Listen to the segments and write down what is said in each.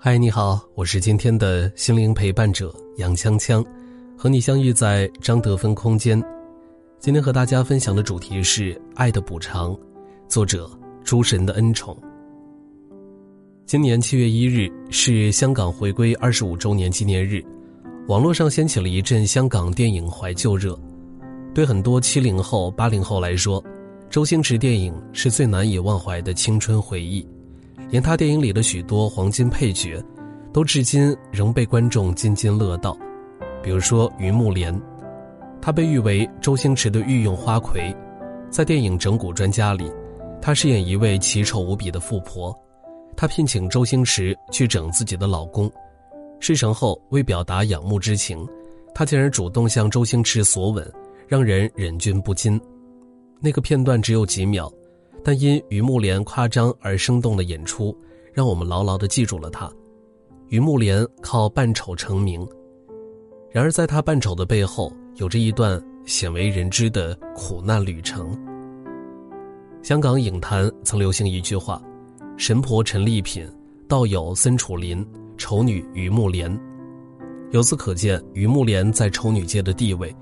嗨，你好，我是今天的心灵陪伴者杨锵锵，和你相遇在张德芬空间。今天和大家分享的主题是《爱的补偿》，作者诸神的恩宠。今年七月一日是香港回归二十五周年纪念日，网络上掀起了一阵香港电影怀旧热。对很多七零后、八零后来说，周星驰电影是最难以忘怀的青春回忆，连他电影里的许多黄金配角，都至今仍被观众津津乐道。比如说于慕莲，她被誉为周星驰的御用花魁，在电影《整蛊专家》里，她饰演一位奇丑无比的富婆。她聘请周星驰去整自己的老公，事成后为表达仰慕之情，她竟然主动向周星驰索吻，让人忍俊不禁。那个片段只有几秒，但因于慕莲夸张而生动的演出，让我们牢牢地记住了她。于慕莲靠扮丑成名，然而在她扮丑的背后，有着一段鲜为人知的苦难旅程。香港影坛曾流行一句话。神婆陈丽品，道友森楚林，丑女于慕莲。由此可见，于慕莲在丑女界的地位。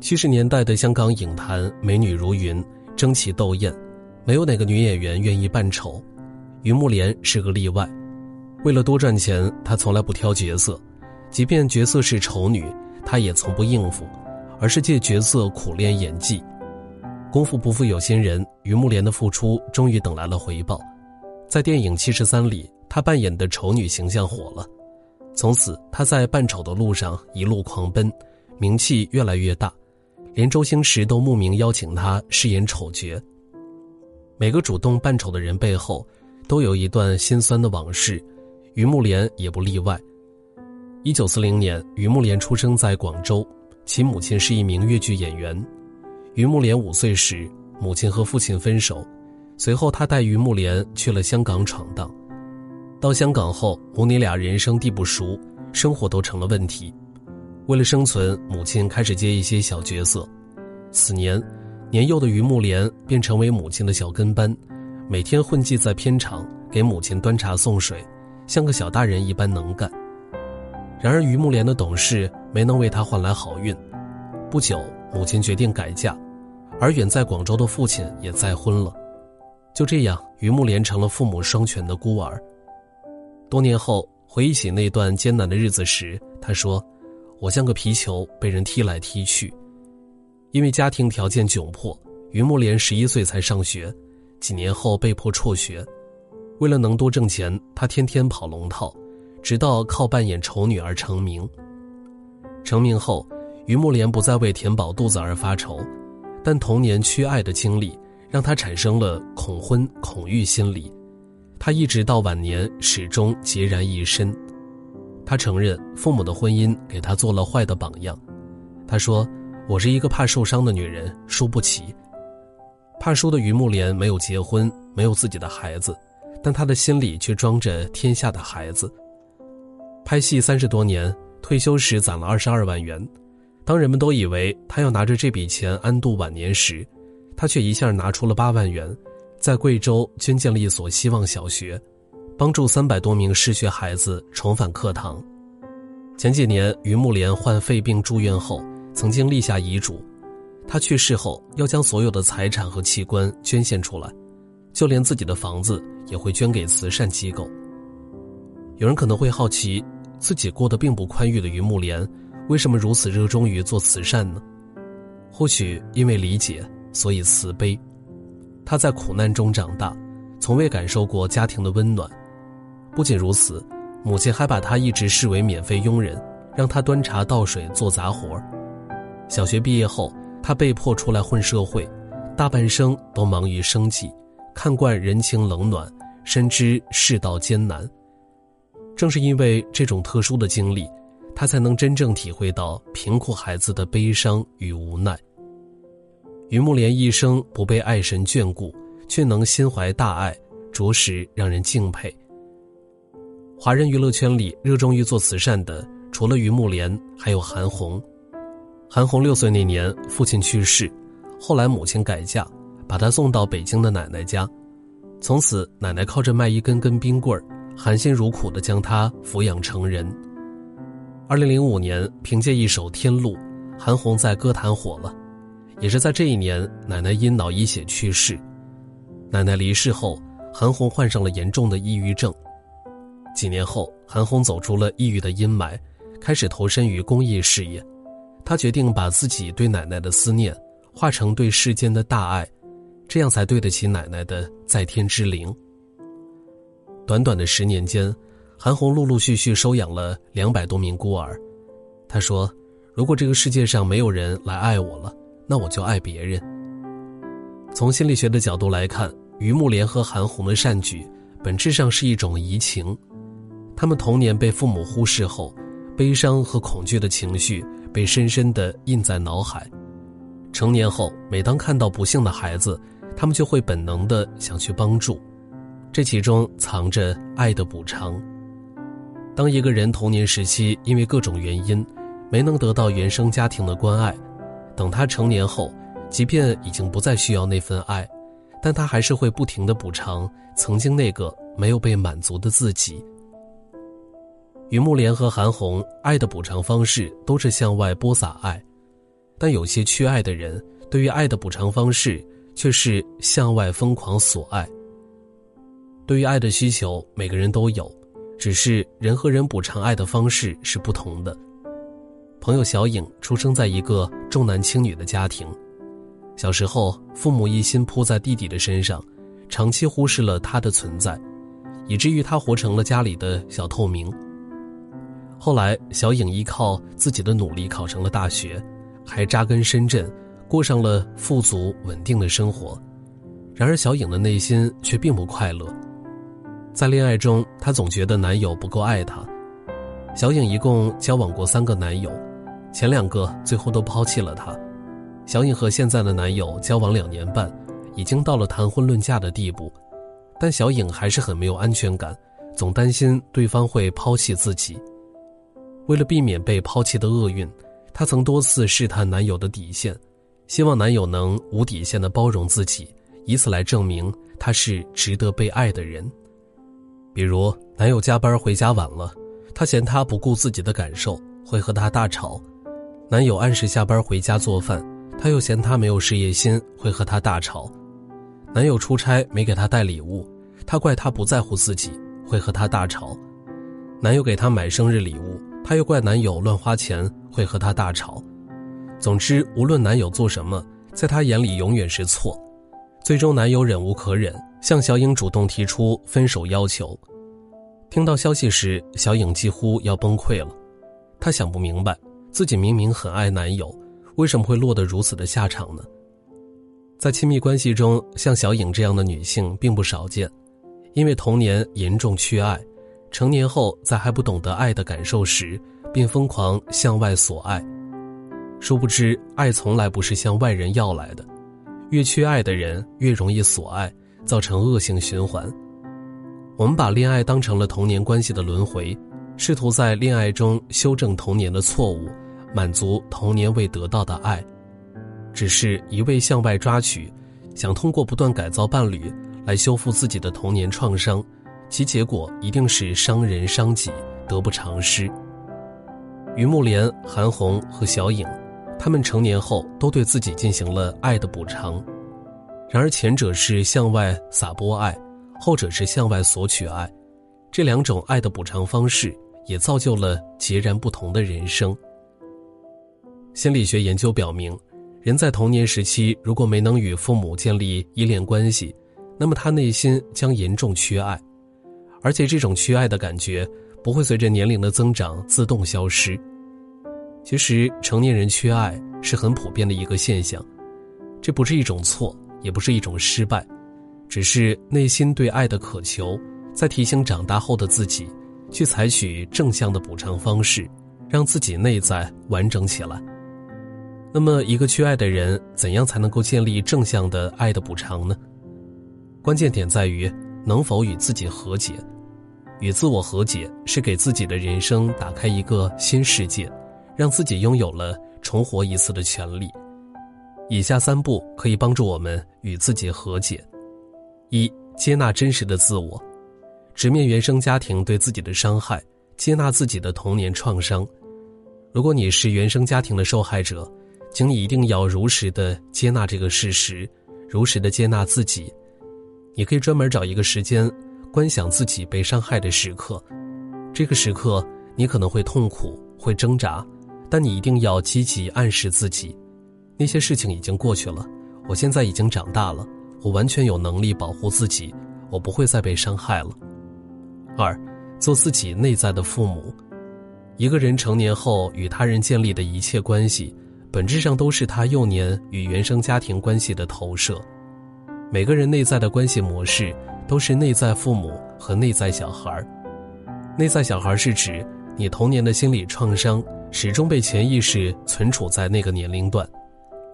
七十年代的香港影坛，美女如云，争奇斗艳，没有哪个女演员愿意扮丑。于慕莲是个例外。为了多赚钱，她从来不挑角色，即便角色是丑女，她也从不应付，而是借角色苦练演技。功夫不负有心人，于慕莲的付出终于等来了回报。在电影《七十三》里，她扮演的丑女形象火了，从此她在扮丑的路上一路狂奔，名气越来越大，连周星驰都慕名邀请她饰演丑角。每个主动扮丑的人背后，都有一段心酸的往事，于慕莲也不例外。一九四零年，于慕莲出生在广州，其母亲是一名越剧演员。于慕莲五岁时，母亲和父亲分手。随后，他带于慕莲去了香港闯荡。到香港后，母女俩人生地不熟，生活都成了问题。为了生存，母亲开始接一些小角色。次年，年幼的于慕莲便成为母亲的小跟班，每天混迹在片场，给母亲端茶送水，像个小大人一般能干。然而，于慕莲的懂事没能为她换来好运。不久，母亲决定改嫁，而远在广州的父亲也再婚了。就这样，于慕莲成了父母双全的孤儿。多年后，回忆起那段艰难的日子时，他说：“我像个皮球，被人踢来踢去。”因为家庭条件窘迫，于慕莲十一岁才上学，几年后被迫辍学。为了能多挣钱，他天天跑龙套，直到靠扮演丑女而成名。成名后，于慕莲不再为填饱肚子而发愁，但童年缺爱的经历。让他产生了恐婚恐育心理，他一直到晚年始终孑然一身。他承认父母的婚姻给他做了坏的榜样。他说：“我是一个怕受伤的女人，输不起。”怕输的于木莲没有结婚，没有自己的孩子，但他的心里却装着天下的孩子。拍戏三十多年，退休时攒了二十二万元。当人们都以为他要拿着这笔钱安度晚年时，他却一下拿出了八万元，在贵州捐建了一所希望小学，帮助三百多名失学孩子重返课堂。前几年，于木莲患肺病住院后，曾经立下遗嘱，他去世后要将所有的财产和器官捐献出来，就连自己的房子也会捐给慈善机构。有人可能会好奇，自己过得并不宽裕的于慕莲，为什么如此热衷于做慈善呢？或许因为理解。所以慈悲，他在苦难中长大，从未感受过家庭的温暖。不仅如此，母亲还把他一直视为免费佣人，让他端茶倒水做杂活儿。小学毕业后，他被迫出来混社会，大半生都忙于生计，看惯人情冷暖，深知世道艰难。正是因为这种特殊的经历，他才能真正体会到贫苦孩子的悲伤与无奈。于木莲一生不被爱神眷顾，却能心怀大爱，着实让人敬佩。华人娱乐圈里热衷于做慈善的，除了于木莲，还有韩红。韩红六岁那年，父亲去世，后来母亲改嫁，把她送到北京的奶奶家，从此奶奶靠着卖一根根冰棍儿，含辛茹苦地将她抚养成人。二零零五年，凭借一首《天路》，韩红在歌坛火了。也是在这一年，奶奶因脑溢血去世。奶奶离世后，韩红患上了严重的抑郁症。几年后，韩红走出了抑郁的阴霾，开始投身于公益事业。他决定把自己对奶奶的思念化成对世间的大爱，这样才对得起奶奶的在天之灵。短短的十年间，韩红陆陆续续收养了两百多名孤儿。她说：“如果这个世界上没有人来爱我了。”那我就爱别人。从心理学的角度来看，于木莲和韩红的善举，本质上是一种移情。他们童年被父母忽视后，悲伤和恐惧的情绪被深深的印在脑海。成年后，每当看到不幸的孩子，他们就会本能的想去帮助。这其中藏着爱的补偿。当一个人童年时期因为各种原因，没能得到原生家庭的关爱。等他成年后，即便已经不再需要那份爱，但他还是会不停的补偿曾经那个没有被满足的自己。于木莲和韩红爱的补偿方式都是向外播撒爱，但有些缺爱的人对于爱的补偿方式却是向外疯狂索爱。对于爱的需求，每个人都有，只是人和人补偿爱的方式是不同的。朋友小颖出生在一个重男轻女的家庭，小时候父母一心扑在弟弟的身上，长期忽视了他的存在，以至于他活成了家里的小透明。后来，小颖依靠自己的努力考上了大学，还扎根深圳，过上了富足稳定的生活。然而，小颖的内心却并不快乐，在恋爱中，她总觉得男友不够爱她。小颖一共交往过三个男友。前两个最后都抛弃了她，小颖和现在的男友交往两年半，已经到了谈婚论嫁的地步，但小颖还是很没有安全感，总担心对方会抛弃自己。为了避免被抛弃的厄运，她曾多次试探男友的底线，希望男友能无底线的包容自己，以此来证明她是值得被爱的人。比如，男友加班回家晚了，她嫌他不顾自己的感受，会和他大吵。男友按时下班回家做饭，她又嫌他没有事业心，会和他大吵；男友出差没给她带礼物，她怪他不在乎自己，会和他大吵；男友给她买生日礼物，她又怪男友乱花钱，会和他大吵。总之，无论男友做什么，在她眼里永远是错。最终，男友忍无可忍，向小颖主动提出分手要求。听到消息时，小颖几乎要崩溃了，她想不明白。自己明明很爱男友，为什么会落得如此的下场呢？在亲密关系中，像小颖这样的女性并不少见，因为童年严重缺爱，成年后在还不懂得爱的感受时，便疯狂向外索爱。殊不知，爱从来不是向外人要来的，越缺爱的人越容易索爱，造成恶性循环。我们把恋爱当成了童年关系的轮回。试图在恋爱中修正童年的错误，满足童年未得到的爱，只是一味向外抓取，想通过不断改造伴侣来修复自己的童年创伤，其结果一定是伤人伤己，得不偿失。于木莲、韩红和小颖，他们成年后都对自己进行了爱的补偿，然而前者是向外撒播爱，后者是向外索取爱，这两种爱的补偿方式。也造就了截然不同的人生。心理学研究表明，人在童年时期如果没能与父母建立依恋关系，那么他内心将严重缺爱，而且这种缺爱的感觉不会随着年龄的增长自动消失。其实，成年人缺爱是很普遍的一个现象，这不是一种错，也不是一种失败，只是内心对爱的渴求，在提醒长大后的自己，去采取正向的补偿方式，让自己内在完整起来。那么，一个缺爱的人，怎样才能够建立正向的爱的补偿呢？关键点在于能否与自己和解。与自我和解，是给自己的人生打开一个新世界，让自己拥有了重活一次的权利。以下三步可以帮助我们与自己和解：一、接纳真实的自我，直面原生家庭对自己的伤害，接纳自己的童年创伤。如果你是原生家庭的受害者，请你一定要如实的接纳这个事实，如实的接纳自己。你可以专门找一个时间，观想自己被伤害的时刻。这个时刻，你可能会痛苦，会挣扎，但你一定要积极暗示自己。那些事情已经过去了，我现在已经长大了，我完全有能力保护自己，我不会再被伤害了。二，做自己内在的父母。一个人成年后与他人建立的一切关系，本质上都是他幼年与原生家庭关系的投射。每个人内在的关系模式都是内在父母和内在小孩。内在小孩是指你童年的心理创伤始终被潜意识存储在那个年龄段。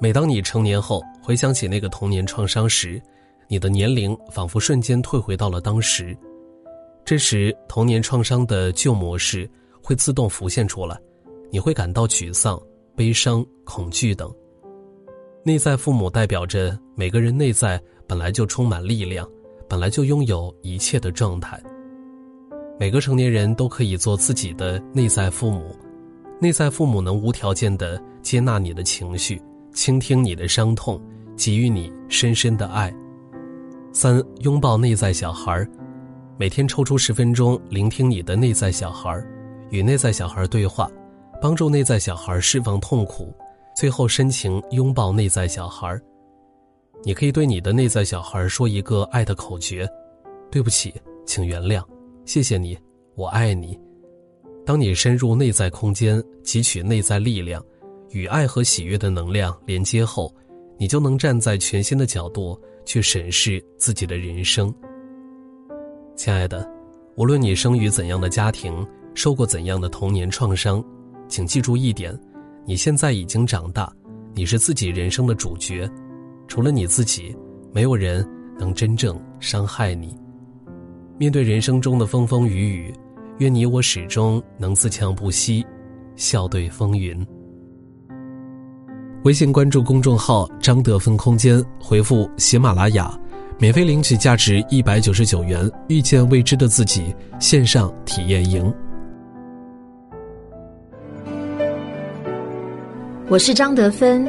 每当你成年后回想起那个童年创伤时，你的年龄仿佛瞬间退回到了当时。这时，童年创伤的旧模式会自动浮现出来，你会感到沮丧、悲伤、恐惧等。内在父母代表着每个人内在本来就充满力量，本来就拥有一切的状态。每个成年人都可以做自己的内在父母，内在父母能无条件的接纳你的情绪。倾听你的伤痛，给予你深深的爱。三，拥抱内在小孩每天抽出十分钟聆听你的内在小孩与内在小孩对话，帮助内在小孩释放痛苦，最后深情拥抱内在小孩你可以对你的内在小孩说一个爱的口诀：对不起，请原谅，谢谢你，我爱你。当你深入内在空间，汲取内在力量。与爱和喜悦的能量连接后，你就能站在全新的角度去审视自己的人生。亲爱的，无论你生于怎样的家庭，受过怎样的童年创伤，请记住一点：你现在已经长大，你是自己人生的主角。除了你自己，没有人能真正伤害你。面对人生中的风风雨雨，愿你我始终能自强不息，笑对风云。微信关注公众号“张德芬空间”，回复“喜马拉雅”，免费领取价值一百九十九元《遇见未知的自己》线上体验营。我是张德芬，